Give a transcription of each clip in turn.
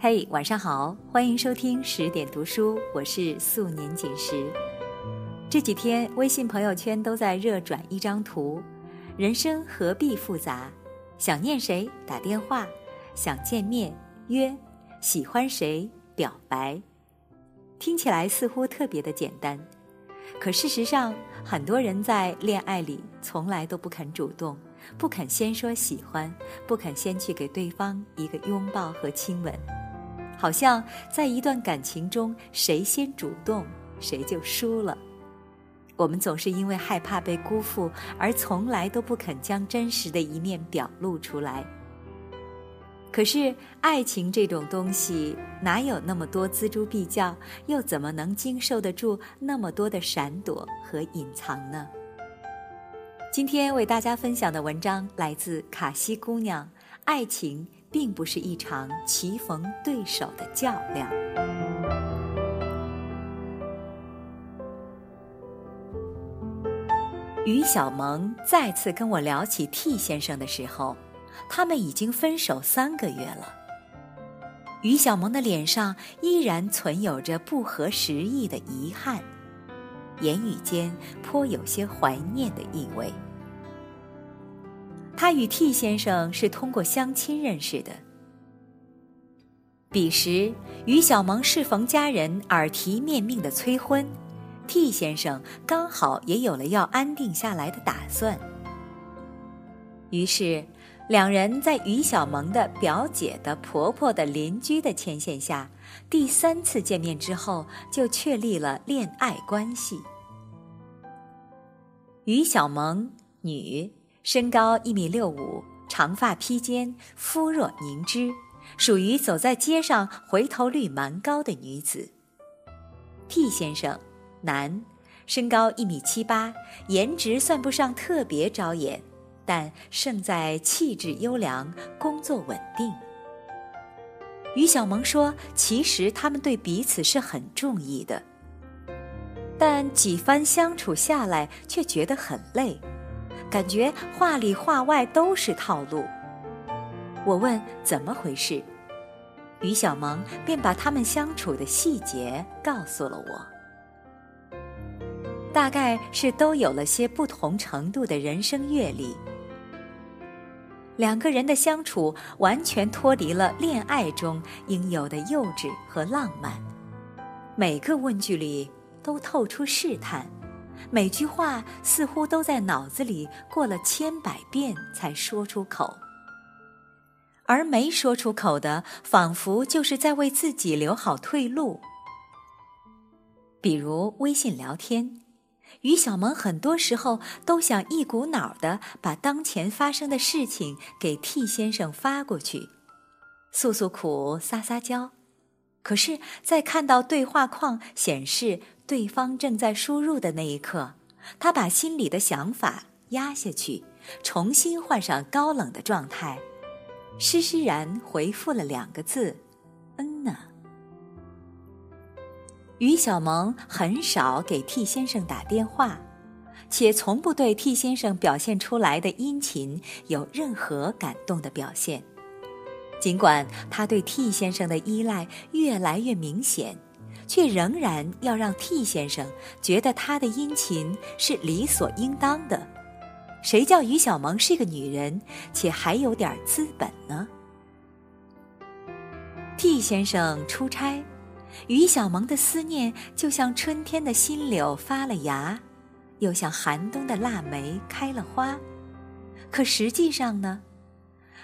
嘿，晚上好，欢迎收听十点读书，我是素年锦时。这几天微信朋友圈都在热转一张图，人生何必复杂？想念谁打电话，想见面约，喜欢谁表白。听起来似乎特别的简单，可事实上，很多人在恋爱里从来都不肯主动，不肯先说喜欢，不肯先去给对方一个拥抱和亲吻。好像在一段感情中，谁先主动，谁就输了。我们总是因为害怕被辜负，而从来都不肯将真实的一面表露出来。可是，爱情这种东西，哪有那么多锱铢必较，又怎么能经受得住那么多的闪躲和隐藏呢？今天为大家分享的文章来自卡西姑娘，爱情。并不是一场棋逢对手的较量。于小萌再次跟我聊起 T 先生的时候，他们已经分手三个月了。于小萌的脸上依然存有着不合时宜的遗憾，言语间颇有些怀念的意味。他与 T 先生是通过相亲认识的。彼时，于小萌适逢家人耳提面命的催婚，T 先生刚好也有了要安定下来的打算。于是，两人在于小萌的表姐的婆婆的邻居的牵线下，第三次见面之后就确立了恋爱关系。于小萌，女。身高一米六五，长发披肩，肤若凝脂，属于走在街上回头率蛮高的女子。T 先生，男，身高一米七八，颜值算不上特别招眼，但胜在气质优良，工作稳定。于小萌说：“其实他们对彼此是很中意的，但几番相处下来，却觉得很累。”感觉话里话外都是套路。我问怎么回事，于小萌便把他们相处的细节告诉了我。大概是都有了些不同程度的人生阅历，两个人的相处完全脱离了恋爱中应有的幼稚和浪漫，每个问句里都透出试探。每句话似乎都在脑子里过了千百遍才说出口，而没说出口的，仿佛就是在为自己留好退路。比如微信聊天，于小萌很多时候都想一股脑的把当前发生的事情给 T 先生发过去，诉诉苦、撒撒娇，可是，在看到对话框显示。对方正在输入的那一刻，他把心里的想法压下去，重新换上高冷的状态，施施然回复了两个字：“嗯呢。”于小萌很少给 T 先生打电话，且从不对 T 先生表现出来的殷勤有任何感动的表现，尽管他对 T 先生的依赖越来越明显。却仍然要让 T 先生觉得他的殷勤是理所应当的。谁叫于小萌是个女人，且还有点资本呢？T 先生出差，于小萌的思念就像春天的新柳发了芽，又像寒冬的腊梅开了花。可实际上呢？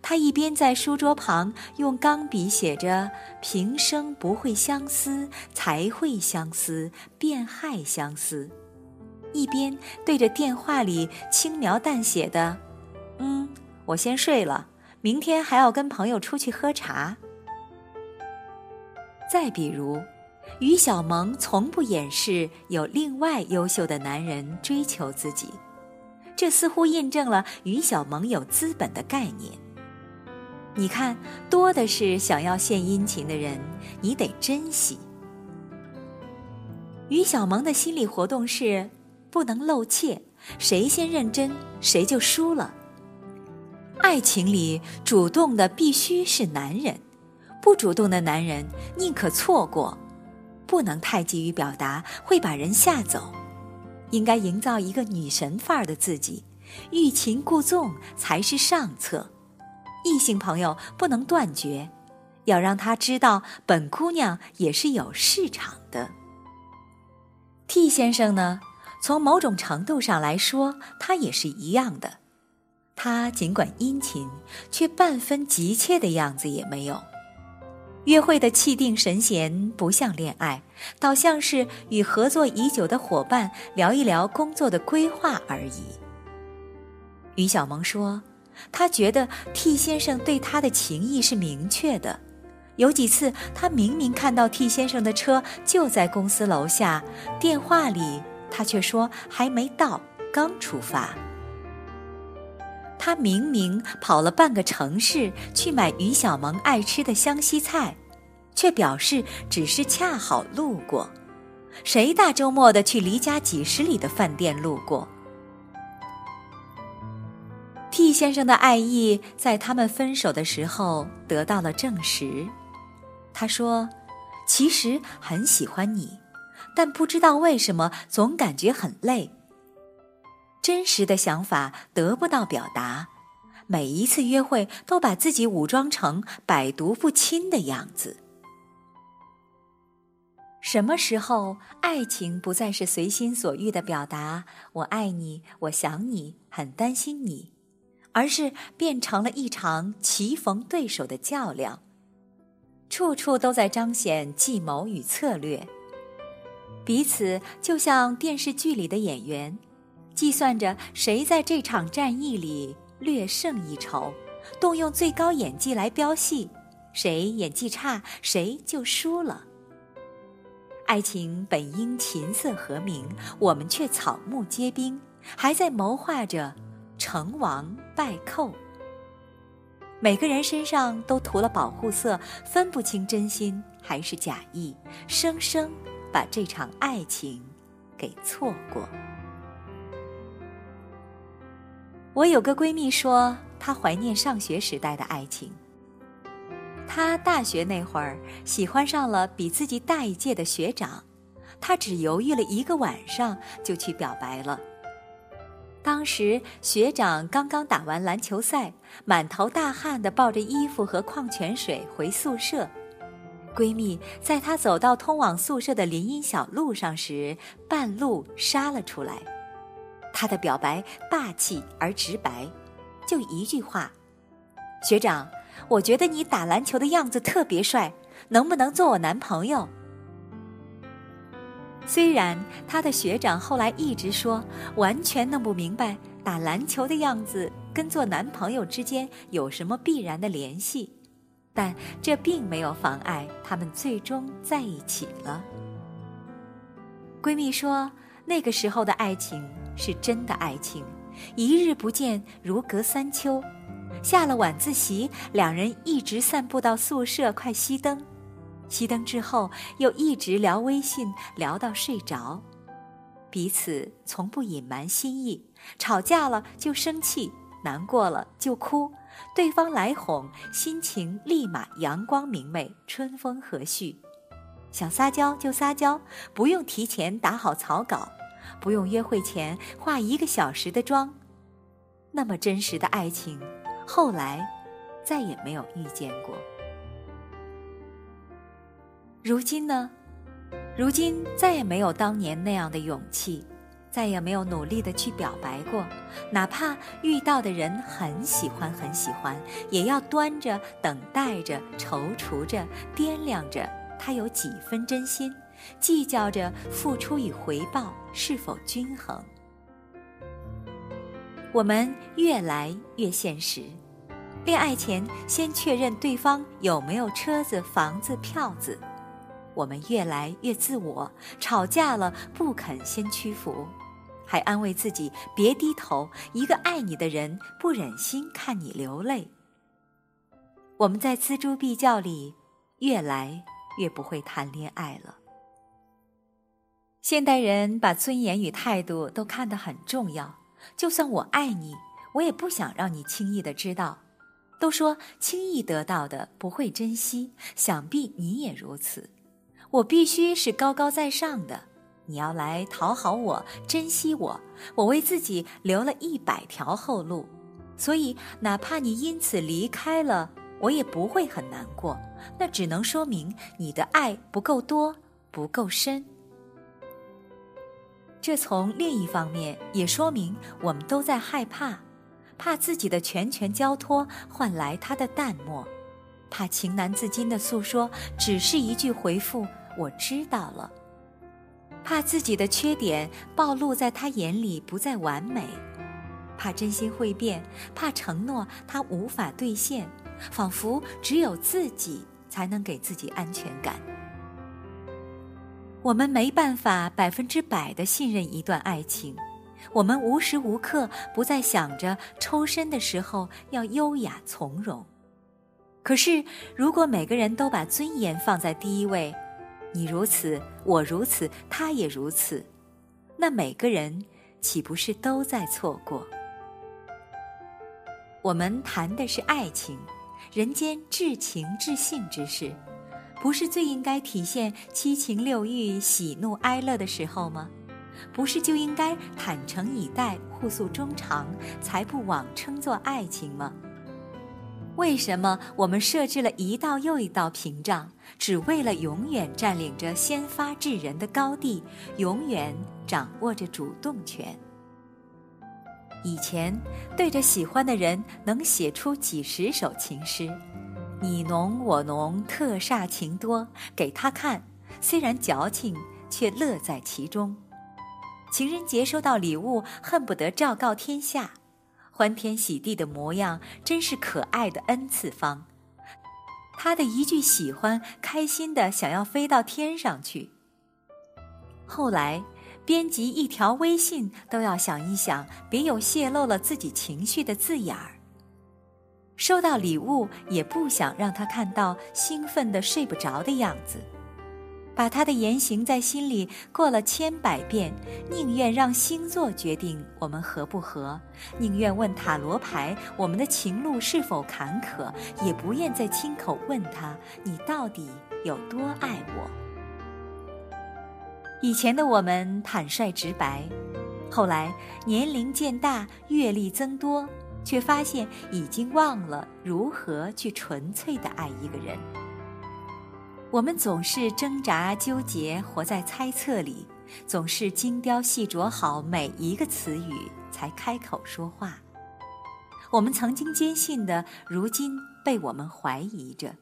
他一边在书桌旁用钢笔写着“平生不会相思，才会相思，便害相思”，一边对着电话里轻描淡写的“嗯，我先睡了，明天还要跟朋友出去喝茶。”再比如，于小萌从不掩饰有另外优秀的男人追求自己，这似乎印证了于小萌有资本的概念。你看，多的是想要献殷勤的人，你得珍惜。于小萌的心理活动是：不能露怯，谁先认真谁就输了。爱情里主动的必须是男人，不主动的男人宁可错过，不能太急于表达，会把人吓走。应该营造一个女神范儿的自己，欲擒故纵才是上策。异性朋友不能断绝，要让他知道本姑娘也是有市场的。T 先生呢，从某种程度上来说，他也是一样的。他尽管殷勤，却半分急切的样子也没有。约会的气定神闲，不像恋爱，倒像是与合作已久的伙伴聊一聊工作的规划而已。于小萌说，她觉得 T 先生对她的情意是明确的。有几次，她明明看到 T 先生的车就在公司楼下，电话里他却说还没到，刚出发。他明明跑了半个城市去买于小萌爱吃的湘西菜，却表示只是恰好路过。谁大周末的去离家几十里的饭店路过？T 先生的爱意在他们分手的时候得到了证实。他说：“其实很喜欢你，但不知道为什么总感觉很累。”真实的想法得不到表达，每一次约会都把自己武装成百毒不侵的样子。什么时候爱情不再是随心所欲的表达“我爱你，我想你，很担心你”，而是变成了一场棋逢对手的较量，处处都在彰显计谋与策略，彼此就像电视剧里的演员。计算着谁在这场战役里略胜一筹，动用最高演技来飙戏，谁演技差谁就输了。爱情本应琴瑟和鸣，我们却草木皆兵，还在谋划着成王败寇。每个人身上都涂了保护色，分不清真心还是假意，生生把这场爱情给错过。我有个闺蜜说，她怀念上学时代的爱情。她大学那会儿喜欢上了比自己大一届的学长，她只犹豫了一个晚上就去表白了。当时学长刚刚打完篮球赛，满头大汗的抱着衣服和矿泉水回宿舍。闺蜜在她走到通往宿舍的林荫小路上时，半路杀了出来。他的表白霸气而直白，就一句话：“学长，我觉得你打篮球的样子特别帅，能不能做我男朋友？”虽然他的学长后来一直说完全弄不明白打篮球的样子跟做男朋友之间有什么必然的联系，但这并没有妨碍他们最终在一起了。闺蜜说。那个时候的爱情是真的爱情，一日不见如隔三秋。下了晚自习，两人一直散步到宿舍快熄灯，熄灯之后又一直聊微信，聊到睡着。彼此从不隐瞒心意，吵架了就生气，难过了就哭，对方来哄，心情立马阳光明媚，春风和煦。想撒娇就撒娇，不用提前打好草稿。不用约会前化一个小时的妆，那么真实的爱情，后来再也没有遇见过。如今呢？如今再也没有当年那样的勇气，再也没有努力的去表白过。哪怕遇到的人很喜欢很喜欢，也要端着、等待着、踌躇着、掂量着他有几分真心。计较着付出与回报是否均衡，我们越来越现实。恋爱前先确认对方有没有车子、房子、票子。我们越来越自我，吵架了不肯先屈服，还安慰自己别低头。一个爱你的人不忍心看你流泪。我们在锱铢必较里，越来越不会谈恋爱了。现代人把尊严与态度都看得很重要，就算我爱你，我也不想让你轻易的知道。都说轻易得到的不会珍惜，想必你也如此。我必须是高高在上的，你要来讨好我，珍惜我，我为自己留了一百条后路，所以哪怕你因此离开了，我也不会很难过。那只能说明你的爱不够多，不够深。这从另一方面也说明我们都在害怕。怕自己的全权交托换来他的淡漠，怕情难自禁的诉说只是一句回复“我知道了”，怕自己的缺点暴露在他眼里不再完美，怕真心会变，怕承诺他无法兑现，仿佛只有自己才能给自己安全感。我们没办法百分之百的信任一段爱情。我们无时无刻不在想着抽身的时候要优雅从容。可是，如果每个人都把尊严放在第一位，你如此，我如此，他也如此，那每个人岂不是都在错过？我们谈的是爱情，人间至情至性之事，不是最应该体现七情六欲、喜怒哀乐的时候吗？不是就应该坦诚以待、互诉衷肠，才不枉称作爱情吗？为什么我们设置了一道又一道屏障，只为了永远占领着先发制人的高地，永远掌握着主动权？以前对着喜欢的人能写出几十首情诗，你浓我浓，特煞情多，给他看，虽然矫情，却乐在其中。情人节收到礼物，恨不得昭告天下，欢天喜地的模样，真是可爱的 n 次方。他的一句喜欢，开心的想要飞到天上去。后来，编辑一条微信都要想一想，别有泄露了自己情绪的字眼儿。收到礼物，也不想让他看到兴奋的睡不着的样子。把他的言行在心里过了千百遍，宁愿让星座决定我们合不合，宁愿问塔罗牌我们的情路是否坎坷，也不愿再亲口问他你到底有多爱我。以前的我们坦率直白，后来年龄渐大，阅历增多，却发现已经忘了如何去纯粹的爱一个人。我们总是挣扎纠结，活在猜测里，总是精雕细琢好每一个词语才开口说话。我们曾经坚信的，如今被我们怀疑着。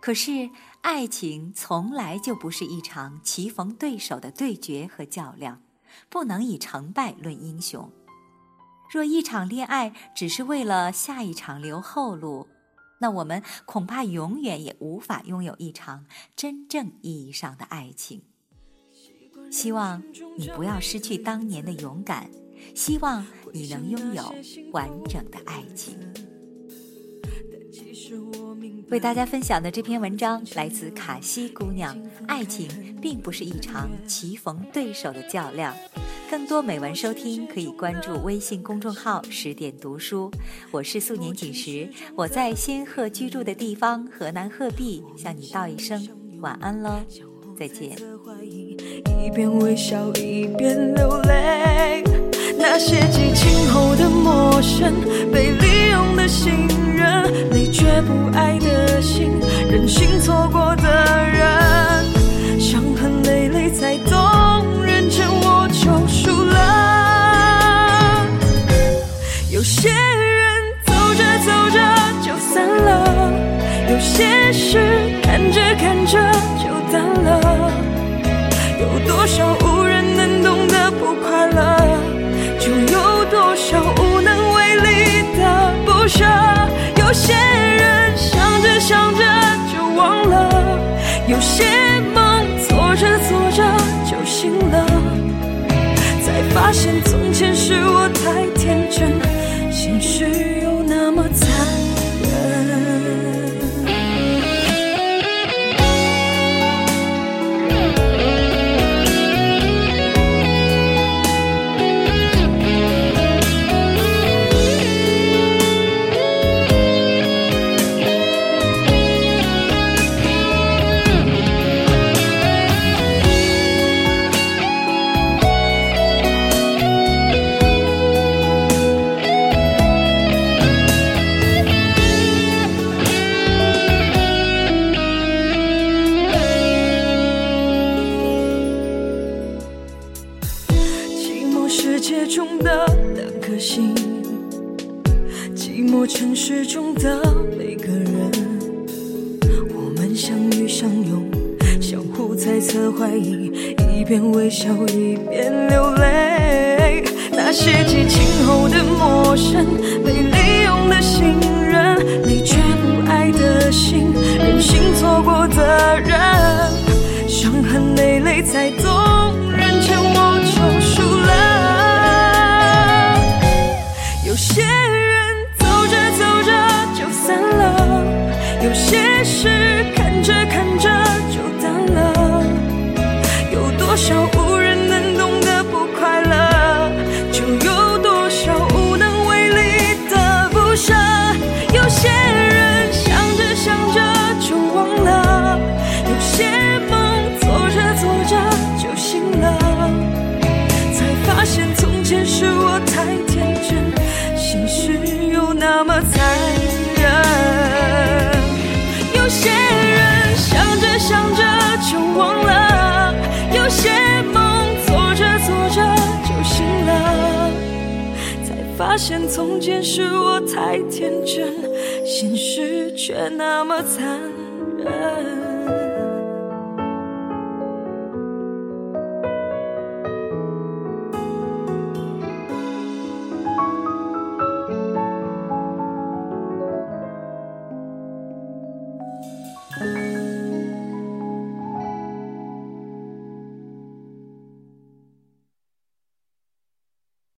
可是，爱情从来就不是一场棋逢对手的对决和较量，不能以成败论英雄。若一场恋爱只是为了下一场留后路，那我们恐怕永远也无法拥有一场真正意义上的爱情。希望你不要失去当年的勇敢，希望你能拥有完整的爱情。为大家分享的这篇文章来自卡西姑娘。爱情并不是一场棋逢对手的较量。更多美文收听，可以关注微信公众号“十点读书”。我是素年锦时，我在仙鹤居住的地方河南鹤壁，向你道一声晚安喽，再见。一边微笑一边流泪，那些激情事看着看着就淡了。有多少无人能懂的不快乐，就有多少无能为力的不舍。有些人想着想着就忘了，有些梦做着做着就醒了，才发现从前是我太天真。相拥，相互猜测怀疑，一边微笑一边流泪。那些激情后的陌生，被利用的信任，你却不爱的心，任性错过的人，伤痕累累才懂，人前我就输了。有些人走着走着就散了，有些事看着看有发现从前是我太天真，现实却那么残忍。